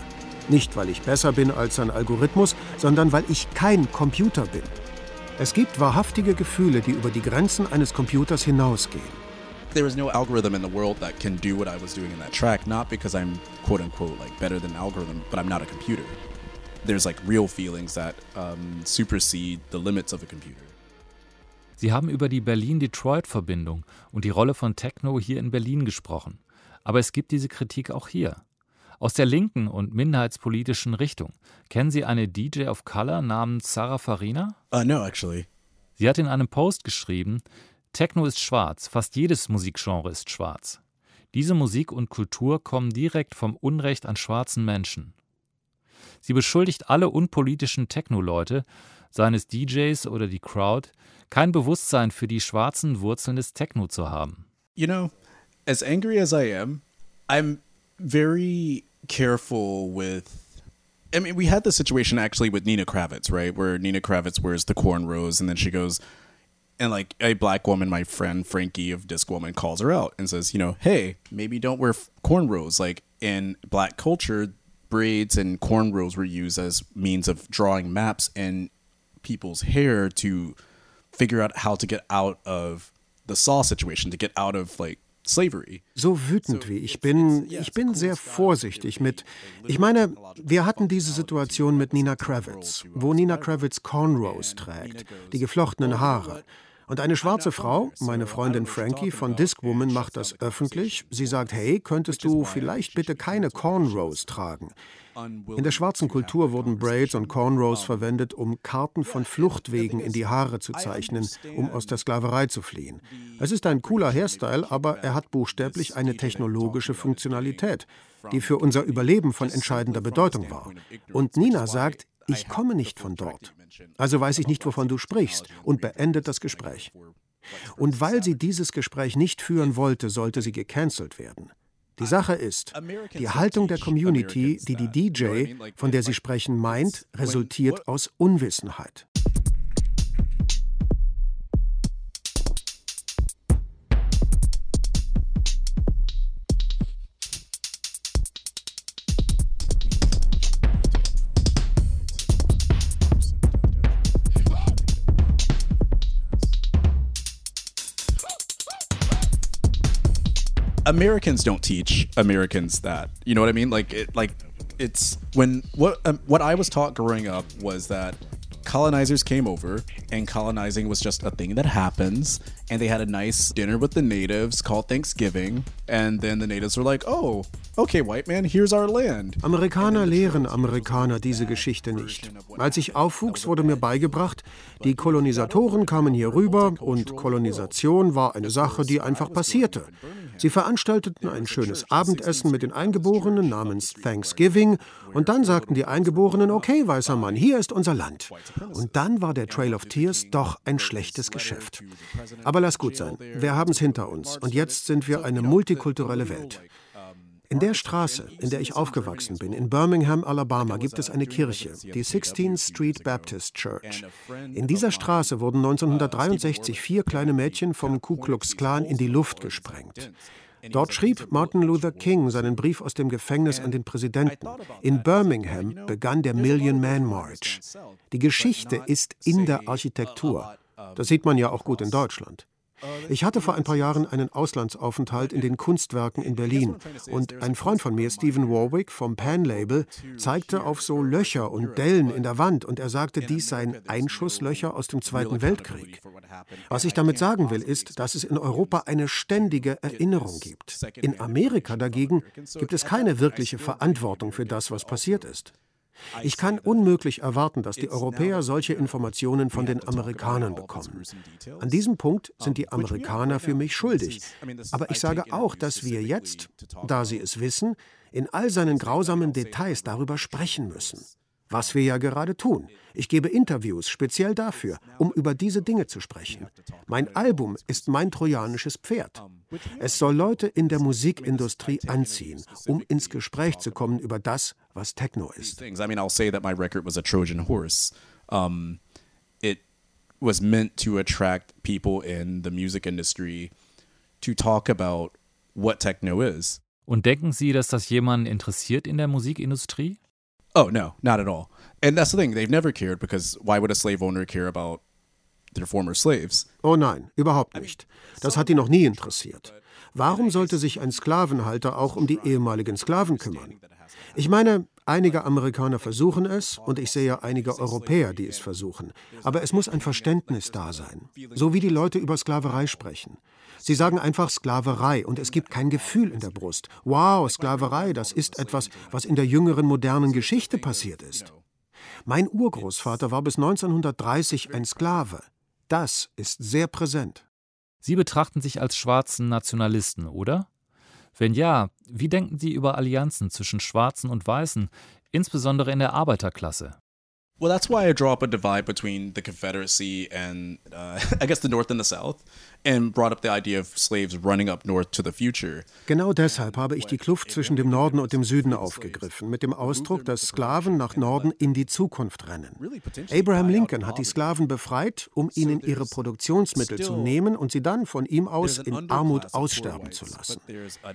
Nicht, weil ich besser bin als ein Algorithmus, sondern weil ich kein Computer bin. Es gibt wahrhaftige Gefühle, die über die Grenzen eines Computers hinausgehen. There is no algorithm in the world that can do what I was doing in that track, not because I'm quote unquote like better than algorithm, but I'm not a computer. There's like real feelings that um, supersede the limits of a computer. Sie haben über die Berlin-Detroit-Verbindung und die Rolle von Techno hier in Berlin gesprochen. Aber es gibt diese Kritik auch hier. Aus der linken und minderheitspolitischen Richtung. Kennen Sie eine DJ of Color namens Sarah Farina? Uh, no, actually. Sie hat in einem Post geschrieben, Techno ist schwarz, fast jedes Musikgenre ist schwarz. Diese Musik und Kultur kommen direkt vom Unrecht an schwarzen Menschen. Sie beschuldigt alle unpolitischen Techno-Leute, seien es DJs oder die Crowd, kein Bewusstsein für die schwarzen Wurzeln des Techno zu haben. You know, as angry as I am, I'm very careful with I mean, we had the situation actually with Nina Kravitz, right? Where Nina Kravitz wears the cornrows and then she goes, and like a black woman, my friend Frankie of Disc Woman calls her out and says, you know, hey, maybe don't wear cornrows. Like in black culture, braids and cornrows were used as means of drawing maps in people's hair to figure out how to get out of the saw situation, to get out of like slavery. So wütend wie ich bin, ich bin sehr vorsichtig mit. Ich meine, wir hatten diese Situation mit Nina Kravitz, wo Nina Kravitz Cornrows trägt, die geflochtenen Haare. Und eine schwarze Frau, meine Freundin Frankie von Discwoman, macht das öffentlich. Sie sagt, hey, könntest du vielleicht bitte keine Cornrows tragen? In der schwarzen Kultur wurden Braids und Cornrows verwendet, um Karten von Fluchtwegen in die Haare zu zeichnen, um aus der Sklaverei zu fliehen. Es ist ein cooler Hairstyle, aber er hat buchstäblich eine technologische Funktionalität, die für unser Überleben von entscheidender Bedeutung war. Und Nina sagt, ich komme nicht von dort. Also weiß ich nicht, wovon du sprichst, und beendet das Gespräch. Und weil sie dieses Gespräch nicht führen wollte, sollte sie gecancelt werden. Die Sache ist, die Haltung der Community, die die DJ, von der Sie sprechen, meint, resultiert aus Unwissenheit. Americans don't teach Americans that. You know what I mean? Like it like it's when what um, what I was taught growing up was that colonizers came over and colonizing was just a thing that happens and they had a nice dinner with the natives called Thanksgiving and then the natives were like, "Oh, okay, white man, here's our land." Amerikaner lehren Amerikaner diese Geschichte nicht. Als ich aufwuchs, wurde mir beigebracht, die Kolonisatoren kamen hier rüber und Kolonisation war eine Sache, die einfach passierte. Sie veranstalteten ein schönes Abendessen mit den Eingeborenen namens Thanksgiving und dann sagten die Eingeborenen, okay, weißer Mann, hier ist unser Land. Und dann war der Trail of Tears doch ein schlechtes Geschäft. Aber lass gut sein, wir haben es hinter uns und jetzt sind wir eine multikulturelle Welt. In der Straße, in der ich aufgewachsen bin, in Birmingham, Alabama, gibt es eine Kirche, die 16th Street Baptist Church. In dieser Straße wurden 1963 vier kleine Mädchen vom Ku Klux Klan in die Luft gesprengt. Dort schrieb Martin Luther King seinen Brief aus dem Gefängnis an den Präsidenten. In Birmingham begann der Million Man March. Die Geschichte ist in der Architektur. Das sieht man ja auch gut in Deutschland. Ich hatte vor ein paar Jahren einen Auslandsaufenthalt in den Kunstwerken in Berlin und ein Freund von mir, Stephen Warwick vom Pan Label, zeigte auf so Löcher und Dellen in der Wand und er sagte, dies seien Einschusslöcher aus dem Zweiten Weltkrieg. Was ich damit sagen will, ist, dass es in Europa eine ständige Erinnerung gibt. In Amerika dagegen gibt es keine wirkliche Verantwortung für das, was passiert ist. Ich kann unmöglich erwarten, dass die Europäer solche Informationen von den Amerikanern bekommen. An diesem Punkt sind die Amerikaner für mich schuldig. Aber ich sage auch, dass wir jetzt, da sie es wissen, in all seinen grausamen Details darüber sprechen müssen. Was wir ja gerade tun. Ich gebe Interviews speziell dafür, um über diese Dinge zu sprechen. Mein Album ist mein trojanisches Pferd. Es soll Leute in der Musikindustrie anziehen, um ins Gespräch zu kommen über das, was Techno ist. I mean, I'll say that my record was a Trojan horse. Um, it was meant to attract people in the music industry to talk about what techno is. Und denken Sie, dass das jemanden interessiert in der Musikindustrie? Oh no, not at all. And that's the thing, they've never cared because why would a slave owner care about their former slaves? Oh nein, überhaupt nicht. Das hat die noch nie interessiert. Warum sollte sich ein Sklavenhalter auch um die ehemaligen Sklaven kümmern? Ich meine, einige Amerikaner versuchen es und ich sehe einige Europäer, die es versuchen. Aber es muss ein Verständnis da sein. So wie die Leute über Sklaverei sprechen. Sie sagen einfach Sklaverei und es gibt kein Gefühl in der Brust. Wow, Sklaverei, das ist etwas, was in der jüngeren modernen Geschichte passiert ist. Mein Urgroßvater war bis 1930 ein Sklave. Das ist sehr präsent. Sie betrachten sich als schwarzen Nationalisten, oder? Wenn ja, wie denken Sie über Allianzen zwischen Schwarzen und Weißen, insbesondere in der Arbeiterklasse? Well, that's why I draw up a divide between the Confederacy and, uh, I guess, the North and the South. Genau deshalb habe ich die Kluft zwischen dem Norden und dem Süden aufgegriffen, mit dem Ausdruck, dass Sklaven nach Norden in die Zukunft rennen. Abraham Lincoln hat die Sklaven befreit, um ihnen ihre Produktionsmittel zu nehmen und sie dann von ihm aus in Armut aussterben zu lassen.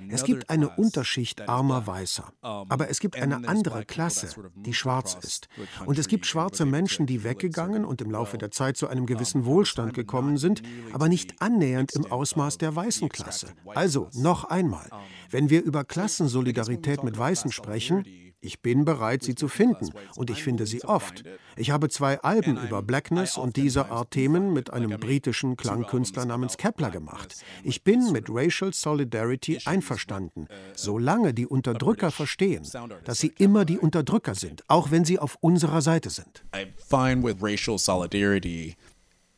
Es gibt eine Unterschicht armer Weißer, aber es gibt eine andere Klasse, die schwarz ist. Und es gibt schwarze Menschen, die weggegangen und im Laufe der Zeit zu einem gewissen Wohlstand gekommen sind, aber nicht an annähernd im Ausmaß der weißen Klasse. Also, noch einmal, wenn wir über Klassensolidarität mit Weißen sprechen, ich bin bereit, sie zu finden, und ich finde sie oft. Ich habe zwei Alben über Blackness und diese Art Themen mit einem britischen Klangkünstler namens Kepler gemacht. Ich bin mit Racial Solidarity einverstanden, solange die Unterdrücker verstehen, dass sie immer die Unterdrücker sind, auch wenn sie auf unserer Seite sind. I'm fine with racial solidarity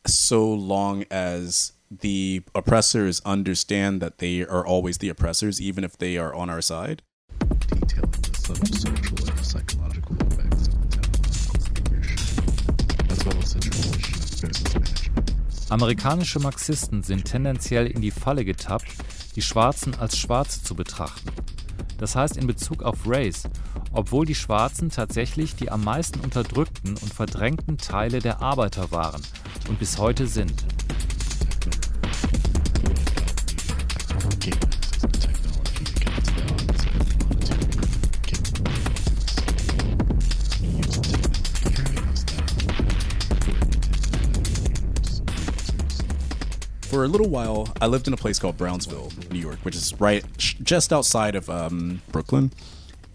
so long as the oppressors understand that they are always the oppressors, even if they are on our side. Detailing the subtle social and psychological effects of the as well as business management. Amerikanische Marxisten sind tendenziell in die Falle getappt, die Schwarzen als Schwarze zu betrachten. Das heißt in Bezug auf Race, obwohl die Schwarzen tatsächlich die am meisten unterdrückten und verdrängten Teile der Arbeiter waren und bis heute sind. For a little while, I lived in a place called Brownsville, New York, which is right just outside of um, Brooklyn.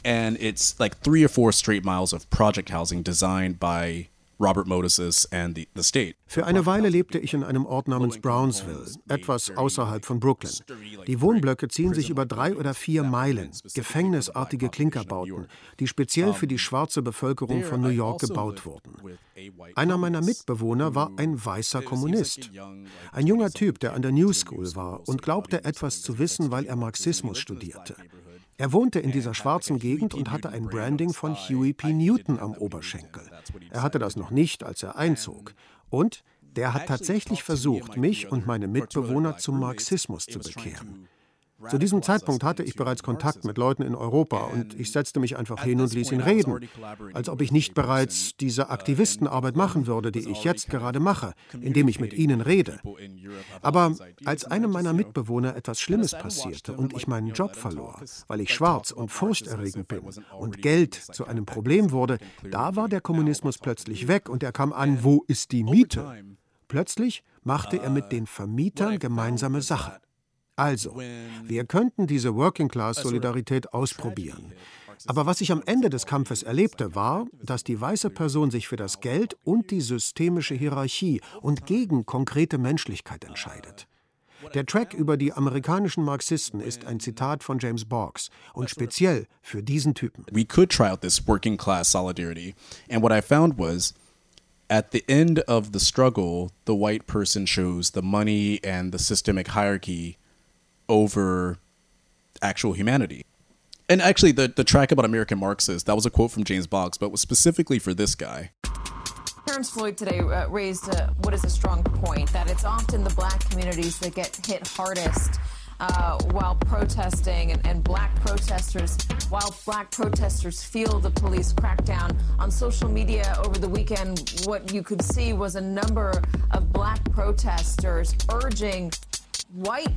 And it's like three or four straight miles of project housing designed by Robert Moses and the, the state. Für eine Weile lebte ich in einem Ort namens Brownsville, etwas außerhalb von Brooklyn. Die Wohnblöcke ziehen sich über drei oder vier Meilen, gefängnisartige Klinkerbauten, die speziell für die schwarze Bevölkerung von New York gebaut wurden. Einer meiner Mitbewohner war ein weißer Kommunist. Ein junger Typ, der an der New School war und glaubte etwas zu wissen, weil er Marxismus studierte. Er wohnte in dieser schwarzen Gegend und hatte ein Branding von Huey P. Newton am Oberschenkel. Er hatte das noch nicht, als er einzog. Und der hat tatsächlich versucht, mich und meine Mitbewohner zum Marxismus zu bekehren. Zu diesem Zeitpunkt hatte ich bereits Kontakt mit Leuten in Europa und ich setzte mich einfach hin und ließ ihn reden, als ob ich nicht bereits diese Aktivistenarbeit machen würde, die ich jetzt gerade mache, indem ich mit ihnen rede. Aber als einem meiner Mitbewohner etwas Schlimmes passierte und ich meinen Job verlor, weil ich schwarz und furchterregend bin und Geld zu einem Problem wurde, da war der Kommunismus plötzlich weg und er kam an, wo ist die Miete? Plötzlich machte er mit den Vermietern gemeinsame Sache. Also, wir könnten diese Working-Class-Solidarität ausprobieren. Aber was ich am Ende des Kampfes erlebte, war, dass die weiße Person sich für das Geld und die systemische Hierarchie und gegen konkrete Menschlichkeit entscheidet. Der Track über die amerikanischen Marxisten ist ein Zitat von James Boggs und speziell für diesen Typen. We could try out this working class solidarity. And what I found was at the end of the struggle, the white person chose the money and the systemic hierarchy over actual humanity. And actually, the, the track about American Marxists, that was a quote from James Boggs, but was specifically for this guy. Terrence Floyd today uh, raised uh, what is a strong point that it's often the black communities that get hit hardest. Uh, while protesting and, and, black protesters, while black protesters feel the police crackdown on social media over the weekend, what you could see was a number of black protesters urging white,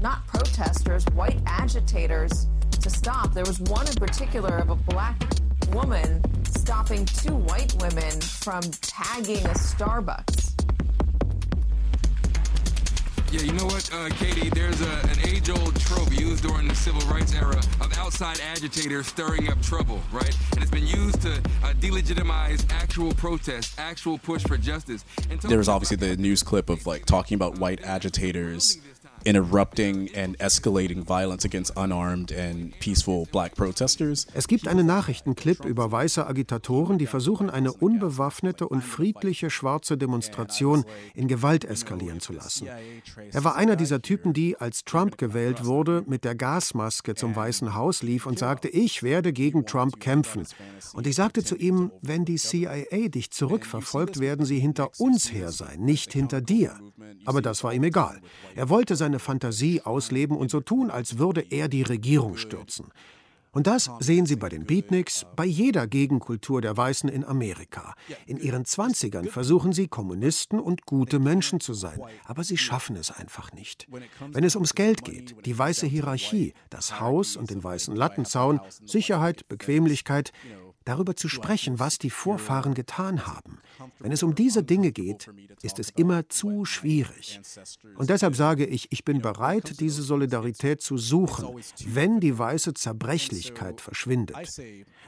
not protesters, white agitators to stop. There was one in particular of a black woman stopping two white women from tagging a Starbucks. Yeah, you know what, uh, Katie? There's a, an age-old trope used during the civil rights era of outside agitators stirring up trouble, right? And it's been used to uh, delegitimize actual protest, actual push for justice. There was obviously the news clip of like talking about white agitators interrupting and escalating violence against unarmed and peaceful black protesters. Es gibt einen Nachrichtenclip über weiße Agitatoren, die versuchen, eine unbewaffnete und friedliche schwarze Demonstration in Gewalt eskalieren zu lassen. Er war einer dieser Typen, die, als Trump gewählt wurde, mit der Gasmaske zum Weißen Haus lief und sagte, ich werde gegen Trump kämpfen. Und ich sagte zu ihm, wenn die CIA dich zurückverfolgt, werden sie hinter uns her sein, nicht hinter dir. Aber das war ihm egal. Er wollte seine Fantasie ausleben und so tun, als würde er die Regierung stürzen. Und das sehen Sie bei den Beatniks, bei jeder Gegenkultur der Weißen in Amerika. In ihren Zwanzigern versuchen sie, Kommunisten und gute Menschen zu sein, aber sie schaffen es einfach nicht. Wenn es ums Geld geht, die weiße Hierarchie, das Haus und den weißen Lattenzaun, Sicherheit, Bequemlichkeit, darüber zu sprechen, was die Vorfahren getan haben. Wenn es um diese Dinge geht, ist es immer zu schwierig. Und deshalb sage ich, ich bin bereit, diese Solidarität zu suchen, wenn die weiße Zerbrechlichkeit verschwindet.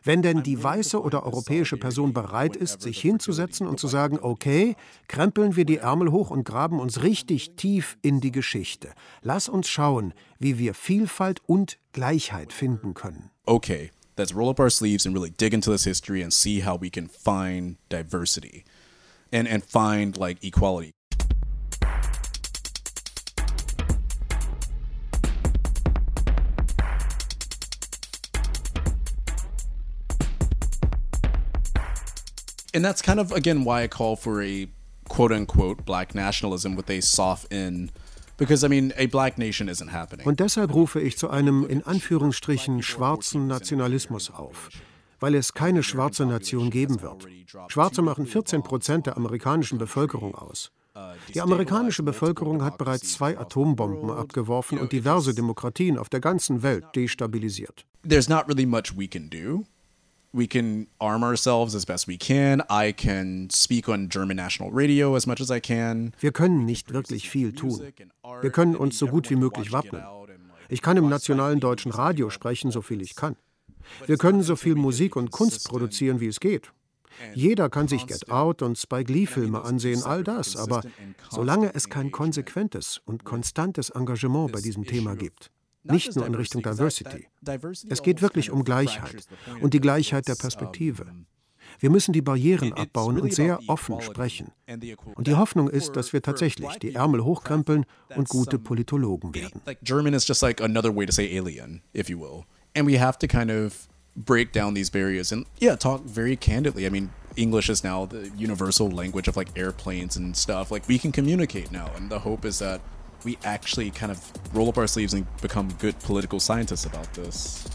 Wenn denn die weiße oder europäische Person bereit ist, sich hinzusetzen und zu sagen, okay, krempeln wir die Ärmel hoch und graben uns richtig tief in die Geschichte. Lass uns schauen, wie wir Vielfalt und Gleichheit finden können. Okay, let's roll up our sleeves and really dig into this history and see how we can find diversity and, and find like equality. And that's kind of again why I call for a quote unquote black nationalism with a soft in Because, I mean, a black nation isn't happening. Und deshalb rufe ich zu einem in Anführungsstrichen schwarzen Nationalismus auf, weil es keine schwarze Nation geben wird. Schwarze machen 14 Prozent der amerikanischen Bevölkerung aus. Die amerikanische Bevölkerung hat bereits zwei Atombomben abgeworfen und diverse Demokratien auf der ganzen Welt destabilisiert. There's not really much we can do. We can arm ourselves as best we can. I can speak on German national radio as much as I can. Wir können nicht wirklich viel tun. Wir können uns so gut wie möglich wappnen. Ich kann im nationalen deutschen Radio sprechen, so viel ich kann. Wir können so viel Musik und Kunst produzieren, wie es geht. Jeder kann sich Get Out und Spike Lee-Filme ansehen, all das, aber solange es kein konsequentes und konstantes Engagement bei diesem Thema gibt, nicht nur in Richtung Diversity. Es geht wirklich um Gleichheit und die Gleichheit der Perspektive. Wir müssen die Barrieren abbauen und sehr offen sprechen. Und die Hoffnung ist, dass wir tatsächlich die Ärmel hochkrempeln und gute Politologen werden. German is just like another way to say alien, if you will. And we have to kind of break down these barriers and yeah, talk very candidly. I mean, English is now the universal language of like airplanes and stuff. Like we can communicate now, and the hope is that we actually kind of roll up our sleeves and become good political scientists about this.